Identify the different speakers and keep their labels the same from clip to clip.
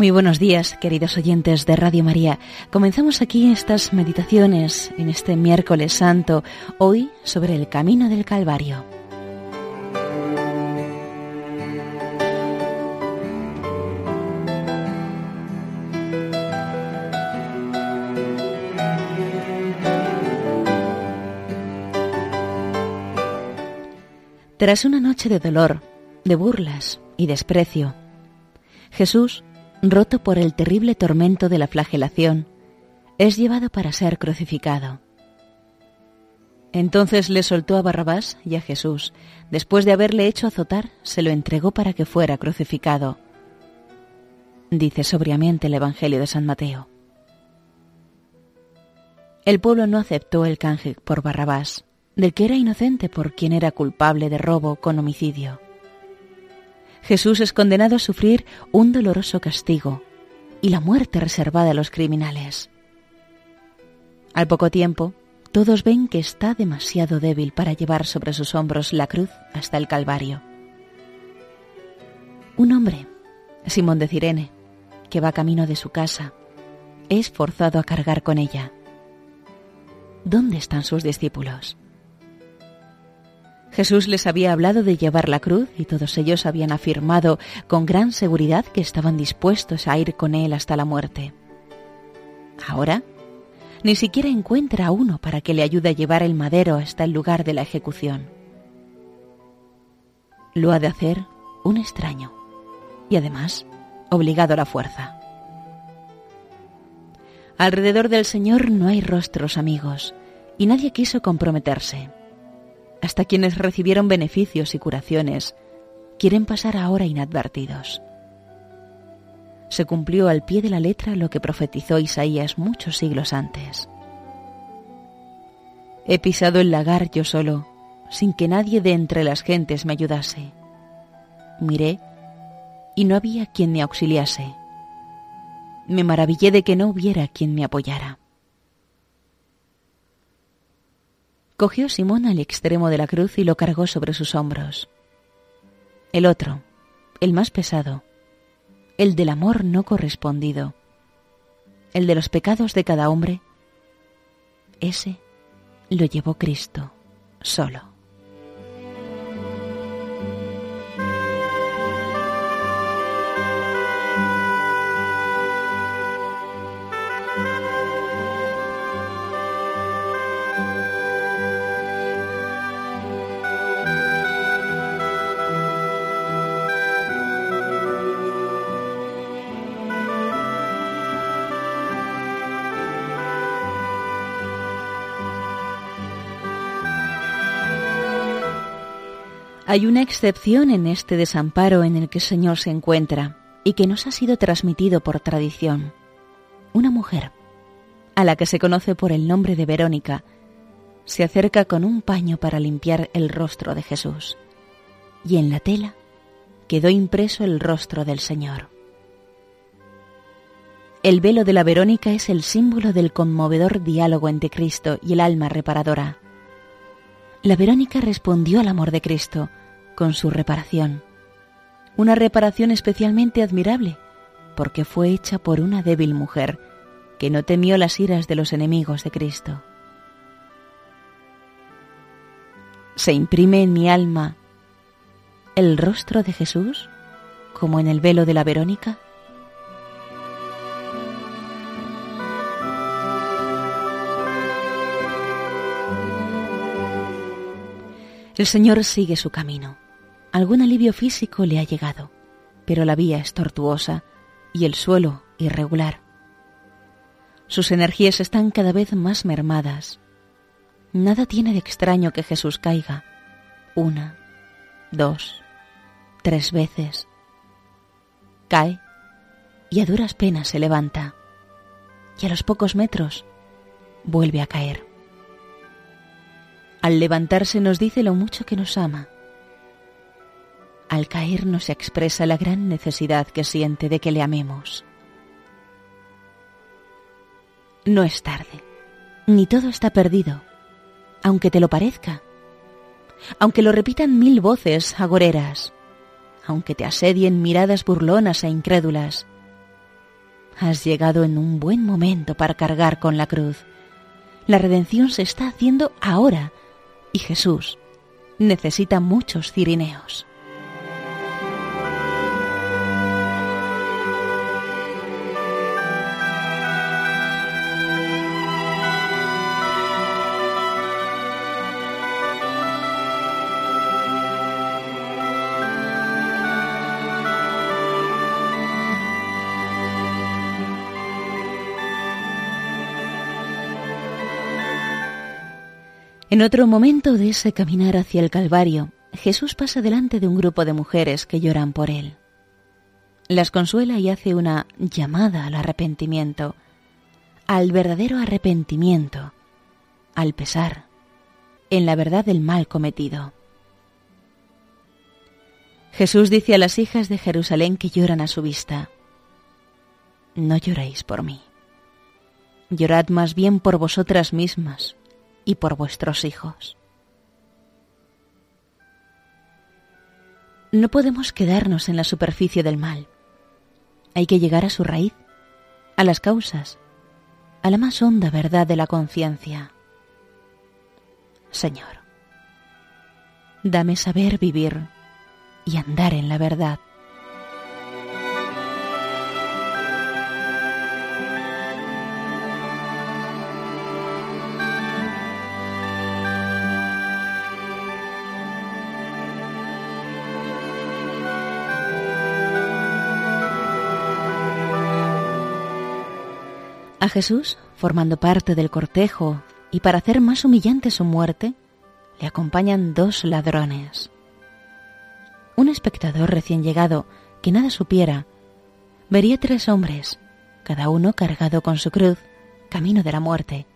Speaker 1: Muy buenos días, queridos oyentes de Radio María. Comenzamos aquí estas meditaciones en este miércoles santo, hoy sobre el camino del Calvario. Tras una noche de dolor, de burlas y desprecio, Jesús roto por el terrible tormento de la flagelación, es llevado para ser crucificado. Entonces le soltó a Barrabás y a Jesús. Después de haberle hecho azotar, se lo entregó para que fuera crucificado. Dice sobriamente el Evangelio de San Mateo. El pueblo no aceptó el canje por Barrabás, del que era inocente por quien era culpable de robo con homicidio. Jesús es condenado a sufrir un doloroso castigo y la muerte reservada a los criminales. Al poco tiempo, todos ven que está demasiado débil para llevar sobre sus hombros la cruz hasta el Calvario. Un hombre, Simón de Cirene, que va camino de su casa, es forzado a cargar con ella. ¿Dónde están sus discípulos? Jesús les había hablado de llevar la cruz y todos ellos habían afirmado con gran seguridad que estaban dispuestos a ir con él hasta la muerte. Ahora, ni siquiera encuentra a uno para que le ayude a llevar el madero hasta el lugar de la ejecución. Lo ha de hacer un extraño y además obligado a la fuerza. Alrededor del Señor no hay rostros amigos y nadie quiso comprometerse hasta quienes recibieron beneficios y curaciones, quieren pasar ahora inadvertidos. Se cumplió al pie de la letra lo que profetizó Isaías muchos siglos antes. He pisado el lagar yo solo, sin que nadie de entre las gentes me ayudase. Miré y no había quien me auxiliase. Me maravillé de que no hubiera quien me apoyara. Cogió Simón al extremo de la cruz y lo cargó sobre sus hombros. El otro, el más pesado, el del amor no correspondido, el de los pecados de cada hombre, ese lo llevó Cristo solo. Hay una excepción en este desamparo en el que el Señor se encuentra y que nos ha sido transmitido por tradición. Una mujer, a la que se conoce por el nombre de Verónica, se acerca con un paño para limpiar el rostro de Jesús. Y en la tela quedó impreso el rostro del Señor. El velo de la Verónica es el símbolo del conmovedor diálogo entre Cristo y el alma reparadora. La Verónica respondió al amor de Cristo con su reparación. Una reparación especialmente admirable, porque fue hecha por una débil mujer que no temió las iras de los enemigos de Cristo. ¿Se imprime en mi alma el rostro de Jesús como en el velo de la Verónica? El Señor sigue su camino. Algún alivio físico le ha llegado, pero la vía es tortuosa y el suelo irregular. Sus energías están cada vez más mermadas. Nada tiene de extraño que Jesús caiga. Una, dos, tres veces. Cae y a duras penas se levanta. Y a los pocos metros vuelve a caer. Al levantarse nos dice lo mucho que nos ama al caer nos expresa la gran necesidad que siente de que le amemos. No es tarde, ni todo está perdido, aunque te lo parezca, aunque lo repitan mil voces agoreras, aunque te asedien miradas burlonas e incrédulas, has llegado en un buen momento para cargar con la cruz. La redención se está haciendo ahora y Jesús necesita muchos cirineos. En otro momento de ese caminar hacia el Calvario, Jesús pasa delante de un grupo de mujeres que lloran por él. Las consuela y hace una llamada al arrepentimiento, al verdadero arrepentimiento, al pesar, en la verdad del mal cometido. Jesús dice a las hijas de Jerusalén que lloran a su vista, No lloréis por mí, llorad más bien por vosotras mismas y por vuestros hijos. No podemos quedarnos en la superficie del mal. Hay que llegar a su raíz, a las causas, a la más honda verdad de la conciencia. Señor, dame saber vivir y andar en la verdad. Jesús, formando parte del cortejo y para hacer más humillante su muerte, le acompañan dos ladrones. Un espectador recién llegado, que nada supiera, vería tres hombres, cada uno cargado con su cruz, camino de la muerte.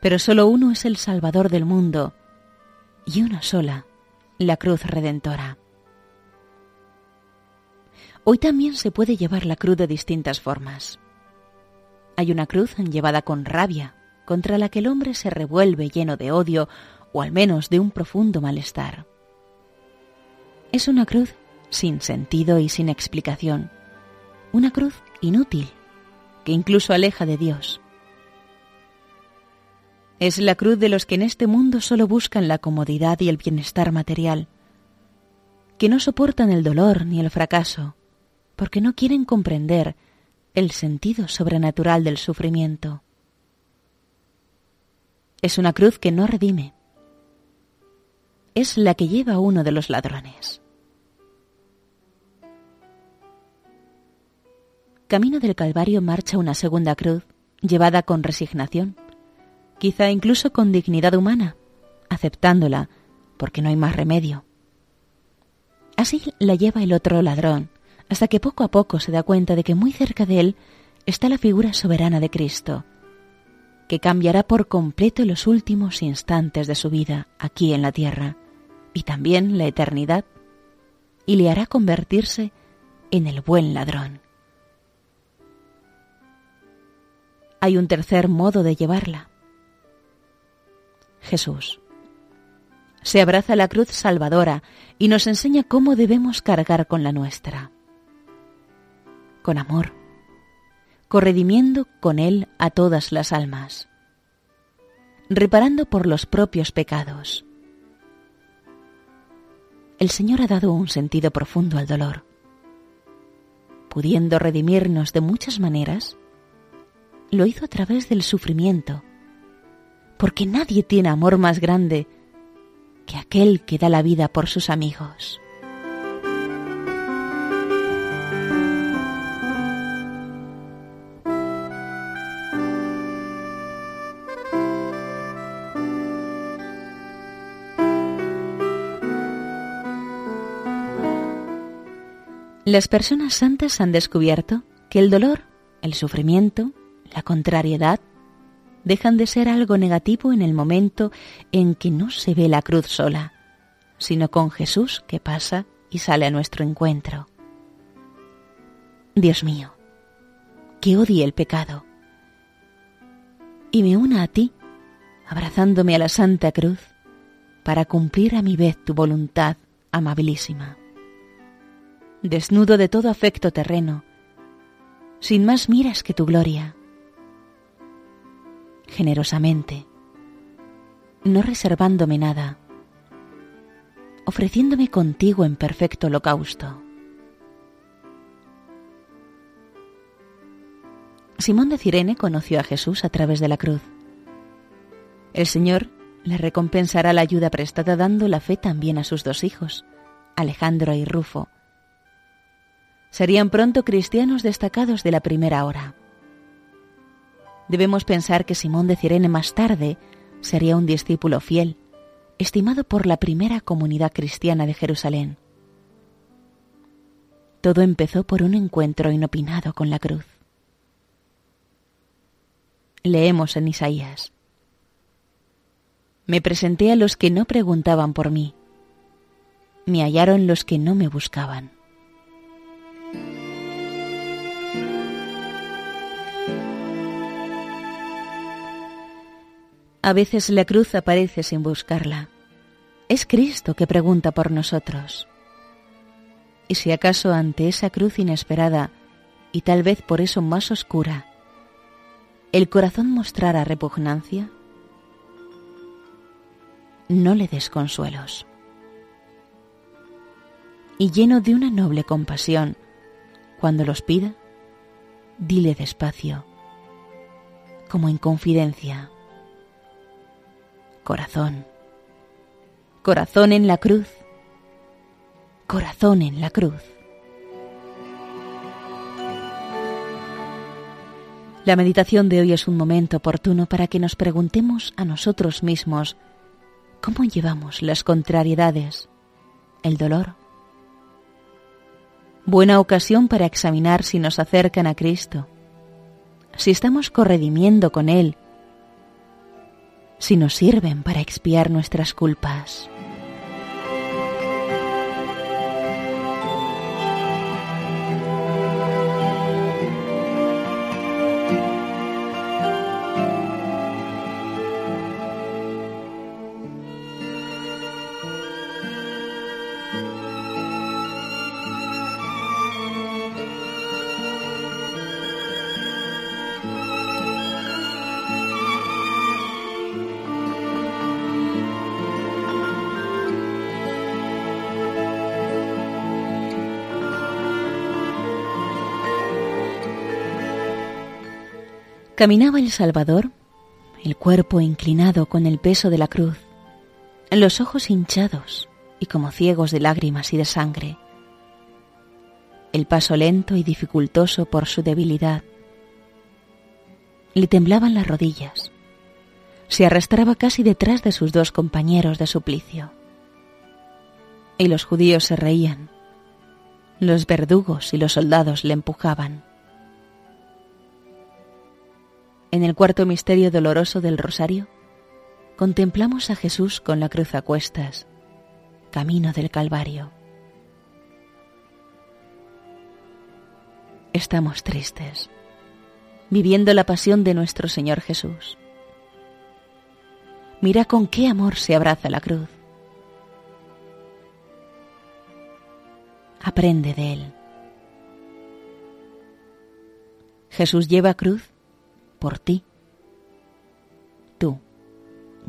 Speaker 1: Pero solo uno es el Salvador del mundo, y una sola, la cruz redentora. Hoy también se puede llevar la cruz de distintas formas. Hay una cruz llevada con rabia, contra la que el hombre se revuelve lleno de odio o al menos de un profundo malestar. Es una cruz sin sentido y sin explicación, una cruz inútil que incluso aleja de Dios. Es la cruz de los que en este mundo solo buscan la comodidad y el bienestar material, que no soportan el dolor ni el fracaso, porque no quieren comprender el sentido sobrenatural del sufrimiento. Es una cruz que no redime. Es la que lleva uno de los ladrones. Camino del Calvario marcha una segunda cruz, llevada con resignación, quizá incluso con dignidad humana, aceptándola, porque no hay más remedio. Así la lleva el otro ladrón, hasta que poco a poco se da cuenta de que muy cerca de él está la figura soberana de Cristo, que cambiará por completo los últimos instantes de su vida aquí en la tierra y también la eternidad, y le hará convertirse en el buen ladrón. Hay un tercer modo de llevarla. Jesús. Se abraza la cruz salvadora y nos enseña cómo debemos cargar con la nuestra con amor, corredimiendo con él a todas las almas, reparando por los propios pecados. El Señor ha dado un sentido profundo al dolor. Pudiendo redimirnos de muchas maneras, lo hizo a través del sufrimiento, porque nadie tiene amor más grande que aquel que da la vida por sus amigos. Las personas santas han descubierto que el dolor, el sufrimiento, la contrariedad, dejan de ser algo negativo en el momento en que no se ve la cruz sola, sino con Jesús que pasa y sale a nuestro encuentro. Dios mío, que odie el pecado y me una a ti, abrazándome a la Santa Cruz, para cumplir a mi vez tu voluntad amabilísima desnudo de todo afecto terreno, sin más miras que tu gloria. Generosamente, no reservándome nada, ofreciéndome contigo en perfecto holocausto. Simón de Cirene conoció a Jesús a través de la cruz. El Señor le recompensará la ayuda prestada dando la fe también a sus dos hijos, Alejandro y Rufo. Serían pronto cristianos destacados de la primera hora. Debemos pensar que Simón de Cirene más tarde sería un discípulo fiel, estimado por la primera comunidad cristiana de Jerusalén. Todo empezó por un encuentro inopinado con la cruz. Leemos en Isaías. Me presenté a los que no preguntaban por mí. Me hallaron los que no me buscaban. A veces la cruz aparece sin buscarla. Es Cristo que pregunta por nosotros. Y si acaso ante esa cruz inesperada, y tal vez por eso más oscura, el corazón mostrara repugnancia, no le des consuelos. Y lleno de una noble compasión, cuando los pida, dile despacio, como en confidencia, corazón, corazón en la cruz, corazón en la cruz. La meditación de hoy es un momento oportuno para que nos preguntemos a nosotros mismos ¿Cómo llevamos las contrariedades, el dolor? Buena ocasión para examinar si nos acercan a Cristo, si estamos corredimiendo con Él, si nos sirven para expiar nuestras culpas. Caminaba el Salvador, el cuerpo inclinado con el peso de la cruz, los ojos hinchados y como ciegos de lágrimas y de sangre, el paso lento y dificultoso por su debilidad. Le temblaban las rodillas, se arrastraba casi detrás de sus dos compañeros de suplicio. Y los judíos se reían, los verdugos y los soldados le empujaban. En el cuarto misterio doloroso del rosario, contemplamos a Jesús con la cruz a cuestas, camino del Calvario. Estamos tristes, viviendo la pasión de nuestro Señor Jesús. Mira con qué amor se abraza la cruz. Aprende de Él. Jesús lleva cruz por ti. Tú,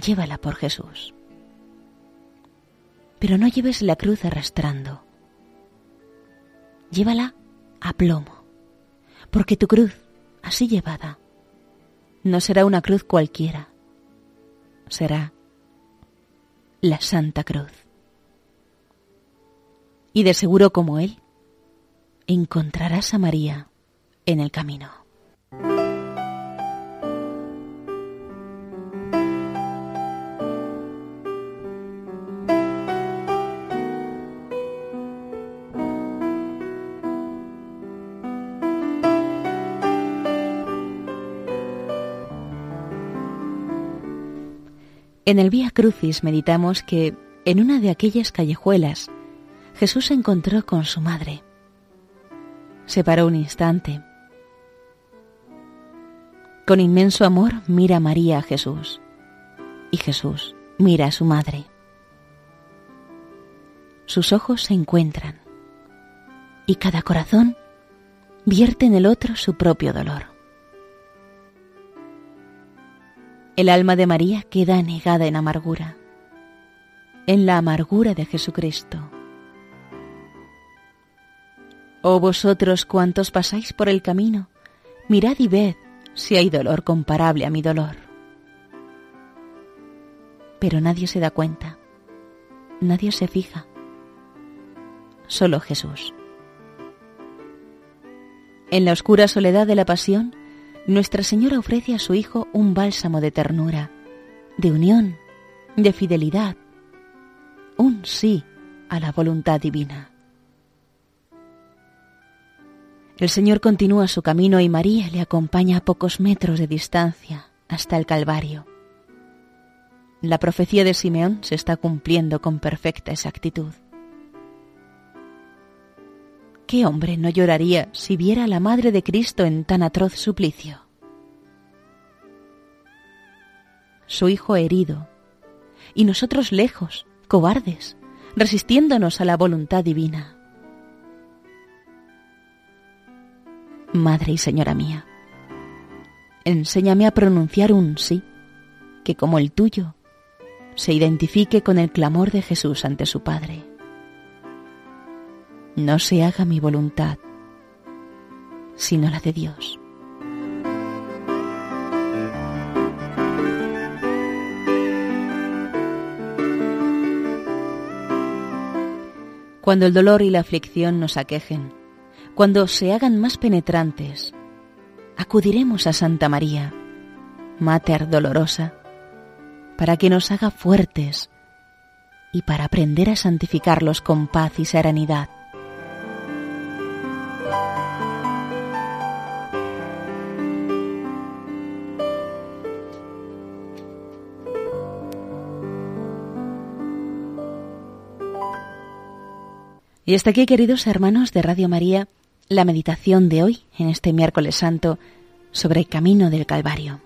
Speaker 1: llévala por Jesús. Pero no lleves la cruz arrastrando. Llévala a plomo, porque tu cruz, así llevada, no será una cruz cualquiera, será la Santa Cruz. Y de seguro como Él, encontrarás a María en el camino. En el Vía Crucis meditamos que en una de aquellas callejuelas Jesús se encontró con su madre. Se paró un instante. Con inmenso amor mira María a Jesús y Jesús mira a su madre. Sus ojos se encuentran y cada corazón vierte en el otro su propio dolor. El alma de María queda anegada en amargura, en la amargura de Jesucristo. Oh vosotros cuantos pasáis por el camino, mirad y ved si hay dolor comparable a mi dolor. Pero nadie se da cuenta, nadie se fija, solo Jesús. En la oscura soledad de la pasión, nuestra Señora ofrece a su Hijo un bálsamo de ternura, de unión, de fidelidad, un sí a la voluntad divina. El Señor continúa su camino y María le acompaña a pocos metros de distancia hasta el Calvario. La profecía de Simeón se está cumpliendo con perfecta exactitud. ¿Qué hombre no lloraría si viera a la Madre de Cristo en tan atroz suplicio? Su Hijo herido, y nosotros lejos, cobardes, resistiéndonos a la voluntad divina. Madre y Señora mía, enséñame a pronunciar un sí, que como el tuyo, se identifique con el clamor de Jesús ante su Padre no se haga mi voluntad, sino la de Dios. Cuando el dolor y la aflicción nos aquejen, cuando se hagan más penetrantes, acudiremos a Santa María, Mater Dolorosa, para que nos haga fuertes y para aprender a santificarlos con paz y serenidad. Y hasta aquí, queridos hermanos de Radio María, la meditación de hoy, en este miércoles santo, sobre el camino del Calvario.